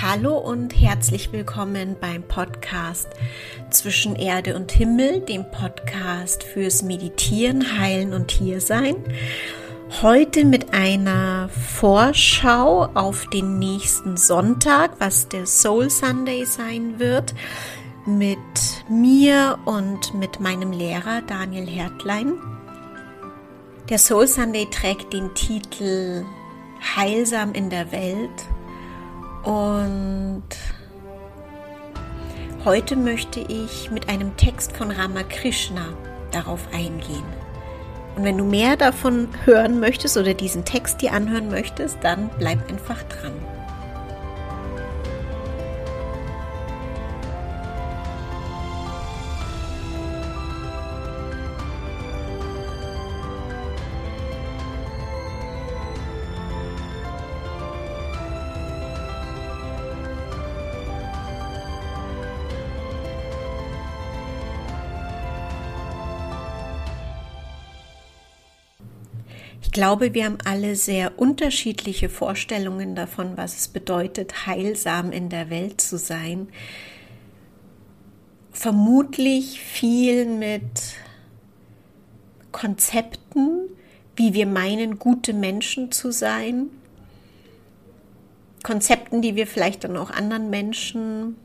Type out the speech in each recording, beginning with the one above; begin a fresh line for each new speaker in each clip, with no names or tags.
Hallo und herzlich willkommen beim Podcast Zwischen Erde und Himmel, dem Podcast fürs Meditieren, Heilen und Hiersein. Heute mit einer Vorschau auf den nächsten Sonntag, was der Soul Sunday sein wird, mit mir und mit meinem Lehrer Daniel Hertlein. Der Soul Sunday trägt den Titel Heilsam in der Welt und heute möchte ich mit einem Text von Ramakrishna darauf eingehen. Und wenn du mehr davon hören möchtest oder diesen Text dir anhören möchtest, dann bleib einfach dran. Ich glaube, wir haben alle sehr unterschiedliche Vorstellungen davon, was es bedeutet, heilsam in der Welt zu sein. Vermutlich viel mit Konzepten, wie wir meinen, gute Menschen zu sein. Konzepten, die wir vielleicht dann auch anderen Menschen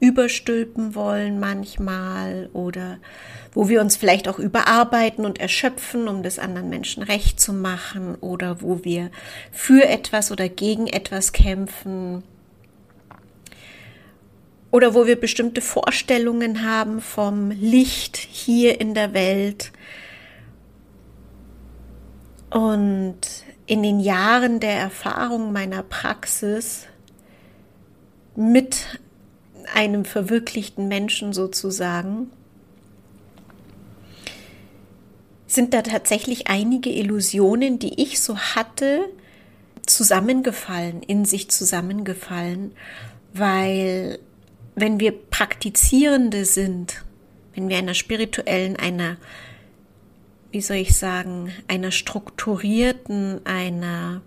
überstülpen wollen manchmal oder wo wir uns vielleicht auch überarbeiten und erschöpfen, um das anderen Menschen recht zu machen oder wo wir für etwas oder gegen etwas kämpfen oder wo wir bestimmte Vorstellungen haben vom Licht hier in der Welt. Und in den Jahren der Erfahrung meiner Praxis mit einem verwirklichten Menschen sozusagen, sind da tatsächlich einige Illusionen, die ich so hatte, zusammengefallen, in sich zusammengefallen, weil wenn wir Praktizierende sind, wenn wir einer spirituellen, einer, wie soll ich sagen, einer strukturierten, einer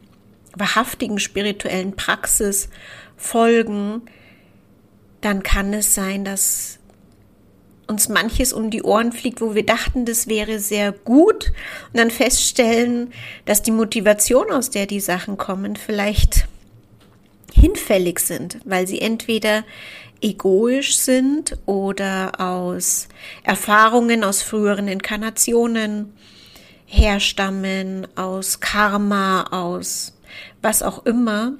wahrhaftigen spirituellen Praxis folgen, dann kann es sein, dass uns manches um die Ohren fliegt, wo wir dachten, das wäre sehr gut und dann feststellen, dass die Motivation, aus der die Sachen kommen, vielleicht hinfällig sind, weil sie entweder egoisch sind oder aus Erfahrungen aus früheren Inkarnationen herstammen, aus Karma, aus was auch immer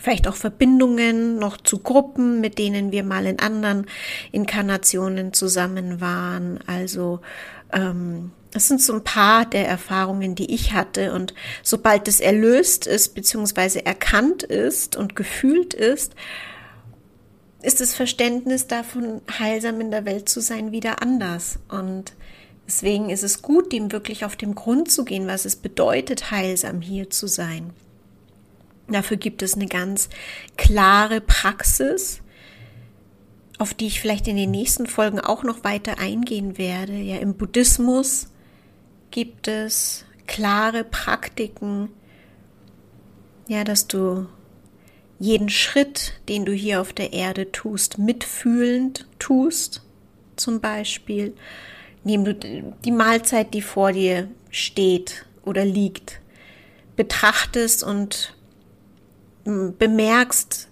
vielleicht auch Verbindungen noch zu Gruppen, mit denen wir mal in anderen Inkarnationen zusammen waren. Also ähm, das sind so ein paar der Erfahrungen, die ich hatte. Und sobald es erlöst ist, beziehungsweise erkannt ist und gefühlt ist, ist das Verständnis davon, heilsam in der Welt zu sein, wieder anders. Und deswegen ist es gut, dem wirklich auf den Grund zu gehen, was es bedeutet, heilsam hier zu sein. Dafür gibt es eine ganz klare Praxis, auf die ich vielleicht in den nächsten Folgen auch noch weiter eingehen werde. Ja, im Buddhismus gibt es klare Praktiken, ja, dass du jeden Schritt, den du hier auf der Erde tust, mitfühlend tust, zum Beispiel, indem du die Mahlzeit, die vor dir steht oder liegt, betrachtest und bemerkst,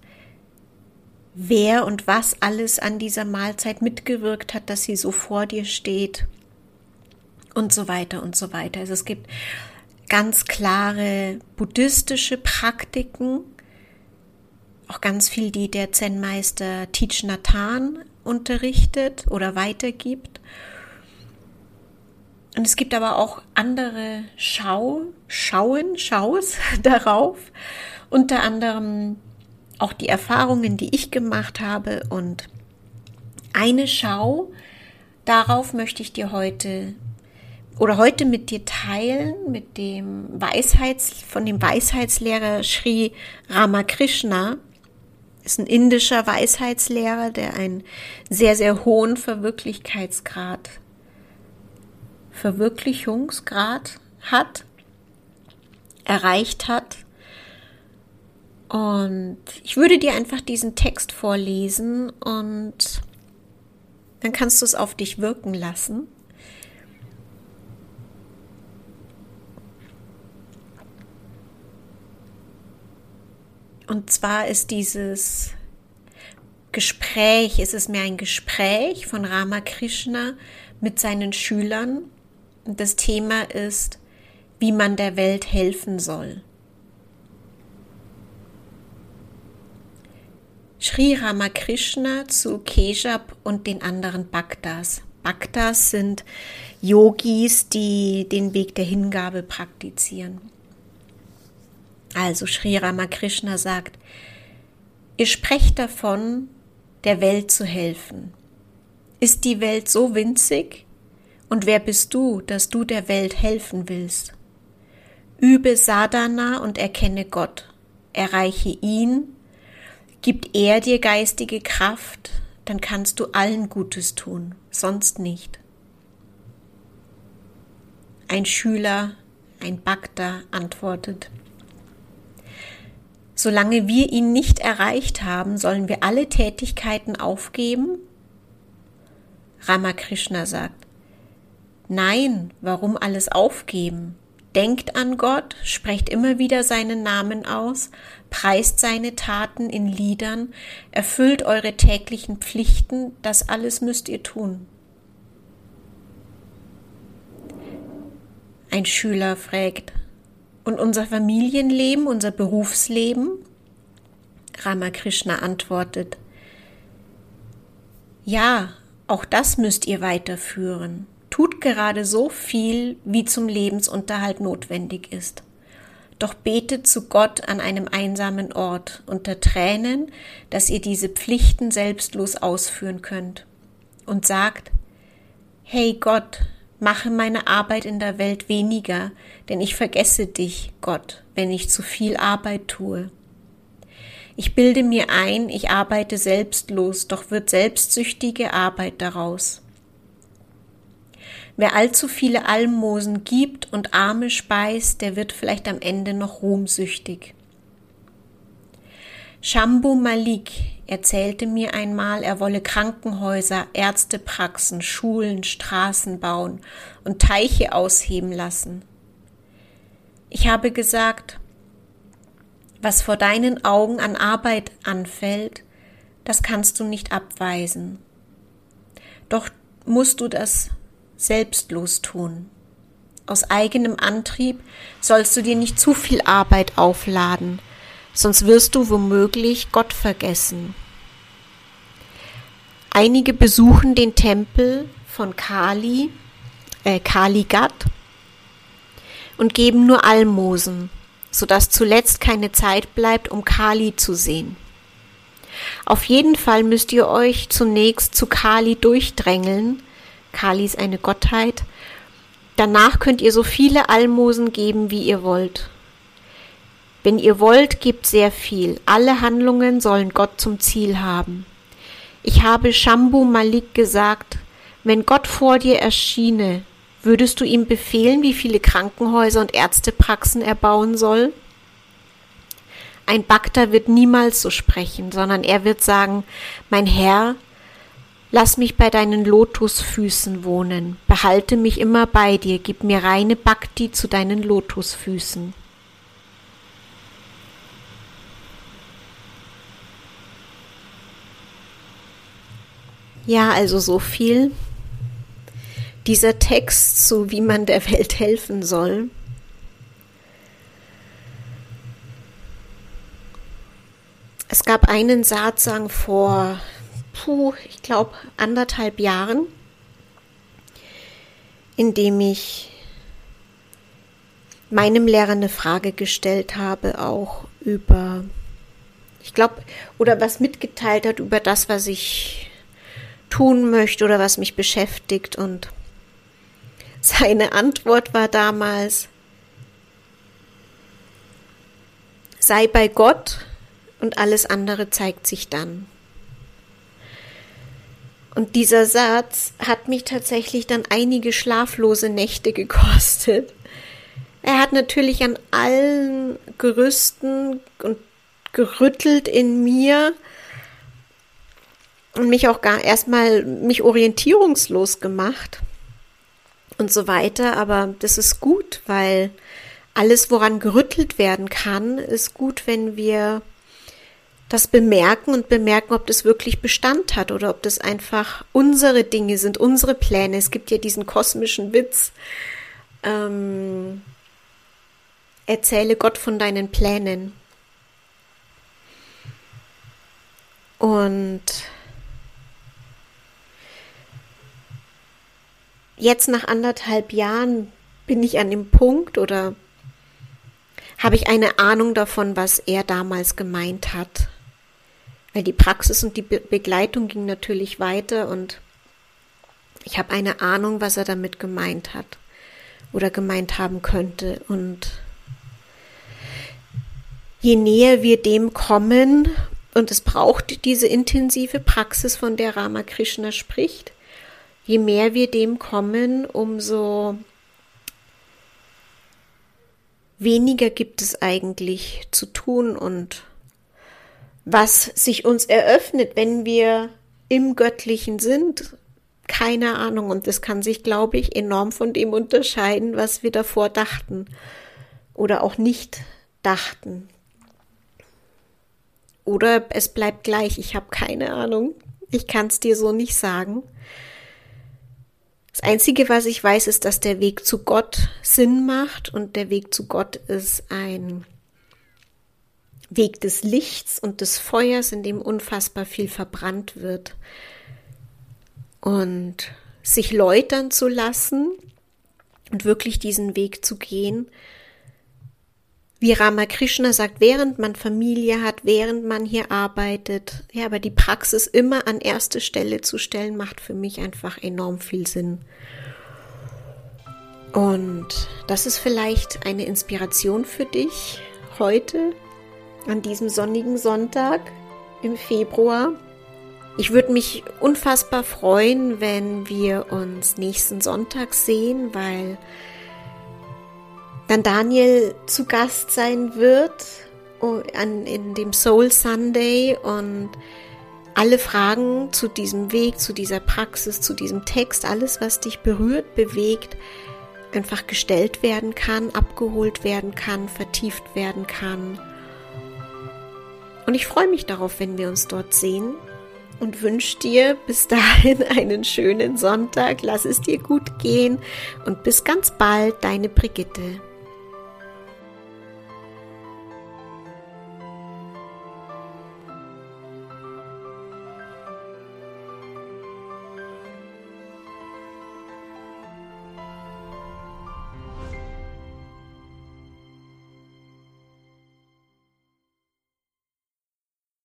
wer und was alles an dieser Mahlzeit mitgewirkt hat, dass sie so vor dir steht und so weiter und so weiter. Also es gibt ganz klare buddhistische Praktiken, auch ganz viel, die der Zen-Meister Teach Nathan unterrichtet oder weitergibt. Und es gibt aber auch andere Schau, Schauen, Schaus darauf unter anderem auch die Erfahrungen, die ich gemacht habe und eine Schau, darauf möchte ich dir heute oder heute mit dir teilen, mit dem Weisheits, von dem Weisheitslehrer Sri Ramakrishna. Ist ein indischer Weisheitslehrer, der einen sehr, sehr hohen Verwirklichkeitsgrad, Verwirklichungsgrad hat, erreicht hat Und ich würde dir einfach diesen Text vorlesen und dann kannst du es auf dich wirken lassen. Und zwar ist dieses Gespräch, ist es mir ein Gespräch von Ramakrishna mit seinen Schülern. Und das Thema ist, wie man der Welt helfen soll. Sri Ramakrishna zu Keshab und den anderen Bhaktas. Bhaktas sind Yogis, die den Weg der Hingabe praktizieren. Also Sri Ramakrishna sagt, ihr sprecht davon, der Welt zu helfen. Ist die Welt so winzig? Und wer bist du, dass du der Welt helfen willst? Übe Sadhana und erkenne Gott. Erreiche ihn, gibt er dir geistige Kraft, dann kannst du allen Gutes tun, sonst nicht. Ein Schüler, ein Bhakta antwortet, Solange wir ihn nicht erreicht haben, sollen wir alle Tätigkeiten aufgeben? Ramakrishna sagt, Nein, warum alles aufgeben? Denkt an Gott, sprecht immer wieder seinen Namen aus, preist seine Taten in Liedern, erfüllt eure täglichen Pflichten, das alles müsst ihr tun. Ein Schüler fragt, und unser Familienleben, unser Berufsleben? Ramakrishna antwortet, ja, auch das müsst ihr weiterführen. Tut gerade so viel, wie zum Lebensunterhalt notwendig ist. Doch betet zu Gott an einem einsamen Ort unter Tränen, dass ihr diese Pflichten selbstlos ausführen könnt. Und sagt, Hey Gott, Mache meine Arbeit in der Welt weniger, denn ich vergesse dich, Gott, wenn ich zu viel Arbeit tue. Ich bilde mir ein, ich arbeite selbstlos, doch wird selbstsüchtige Arbeit daraus. Wer allzu viele Almosen gibt und Arme speist, der wird vielleicht am Ende noch ruhmsüchtig. Shambhu Malik erzählte mir einmal, er wolle Krankenhäuser, Ärztepraxen, Schulen, Straßen bauen und Teiche ausheben lassen. Ich habe gesagt, was vor deinen Augen an Arbeit anfällt, das kannst du nicht abweisen. Doch musst du das selbstlos tun. Aus eigenem Antrieb sollst du dir nicht zu viel Arbeit aufladen, sonst wirst du womöglich Gott vergessen. Einige besuchen den Tempel von Kali, äh, Kaligat und geben nur Almosen, sodass zuletzt keine Zeit bleibt, um Kali zu sehen. Auf jeden Fall müsst ihr euch zunächst zu Kali durchdrängeln. Kali ist eine Gottheit. Danach könnt ihr so viele Almosen geben, wie ihr wollt. Wenn ihr wollt, gebt sehr viel. Alle Handlungen sollen Gott zum Ziel haben. Ich habe Shambhu Malik gesagt, wenn Gott vor dir erschiene, würdest du ihm befehlen, wie viele Krankenhäuser und Ärztepraxen er bauen soll? Ein Bhakta wird niemals so sprechen, sondern er wird sagen, mein Herr, lass mich bei deinen Lotusfüßen wohnen, behalte mich immer bei dir, gib mir reine Bhakti zu deinen Lotusfüßen. Ja, also so viel. Dieser Text, so wie man der Welt helfen soll. Es gab einen Satsang vor, puh, ich glaube, anderthalb Jahren, in dem ich meinem Lehrer eine Frage gestellt habe, auch über, ich glaube, oder was mitgeteilt hat über das, was ich tun möchte oder was mich beschäftigt. Und seine Antwort war damals, sei bei Gott und alles andere zeigt sich dann. Und dieser Satz hat mich tatsächlich dann einige schlaflose Nächte gekostet. Er hat natürlich an allen Gerüsten und gerüttelt in mir und mich auch gar erstmal mich orientierungslos gemacht und so weiter. Aber das ist gut, weil alles, woran gerüttelt werden kann, ist gut, wenn wir das bemerken und bemerken, ob das wirklich Bestand hat oder ob das einfach unsere Dinge sind, unsere Pläne. Es gibt ja diesen kosmischen Witz. Ähm, erzähle Gott von deinen Plänen. Und jetzt nach anderthalb Jahren bin ich an dem Punkt oder habe ich eine Ahnung davon, was er damals gemeint hat. Weil die Praxis und die Be Begleitung ging natürlich weiter und ich habe eine Ahnung, was er damit gemeint hat oder gemeint haben könnte. Und je näher wir dem kommen, und es braucht diese intensive Praxis, von der Ramakrishna spricht, je mehr wir dem kommen, umso weniger gibt es eigentlich zu tun und was sich uns eröffnet, wenn wir im Göttlichen sind, keine Ahnung. Und das kann sich, glaube ich, enorm von dem unterscheiden, was wir davor dachten oder auch nicht dachten. Oder es bleibt gleich, ich habe keine Ahnung. Ich kann es dir so nicht sagen. Das Einzige, was ich weiß, ist, dass der Weg zu Gott Sinn macht und der Weg zu Gott ist ein Weg des Lichts und des Feuers, in dem unfassbar viel verbrannt wird. Und sich läutern zu lassen und wirklich diesen Weg zu gehen, wie Ramakrishna sagt, während man Familie hat, während man hier arbeitet, ja, aber die Praxis immer an erste Stelle zu stellen, macht für mich einfach enorm viel Sinn. Und das ist vielleicht eine Inspiration für dich heute, an diesem sonnigen Sonntag im Februar. Ich würde mich unfassbar freuen, wenn wir uns nächsten Sonntag sehen, weil dann Daniel zu Gast sein wird an, in dem Soul Sunday und alle Fragen zu diesem Weg, zu dieser Praxis, zu diesem Text, alles, was dich berührt, bewegt, einfach gestellt werden kann, abgeholt werden kann, vertieft werden kann. Und ich freue mich darauf, wenn wir uns dort sehen und wünsche dir bis dahin einen schönen Sonntag. Lass es dir gut gehen und bis ganz bald, deine Brigitte.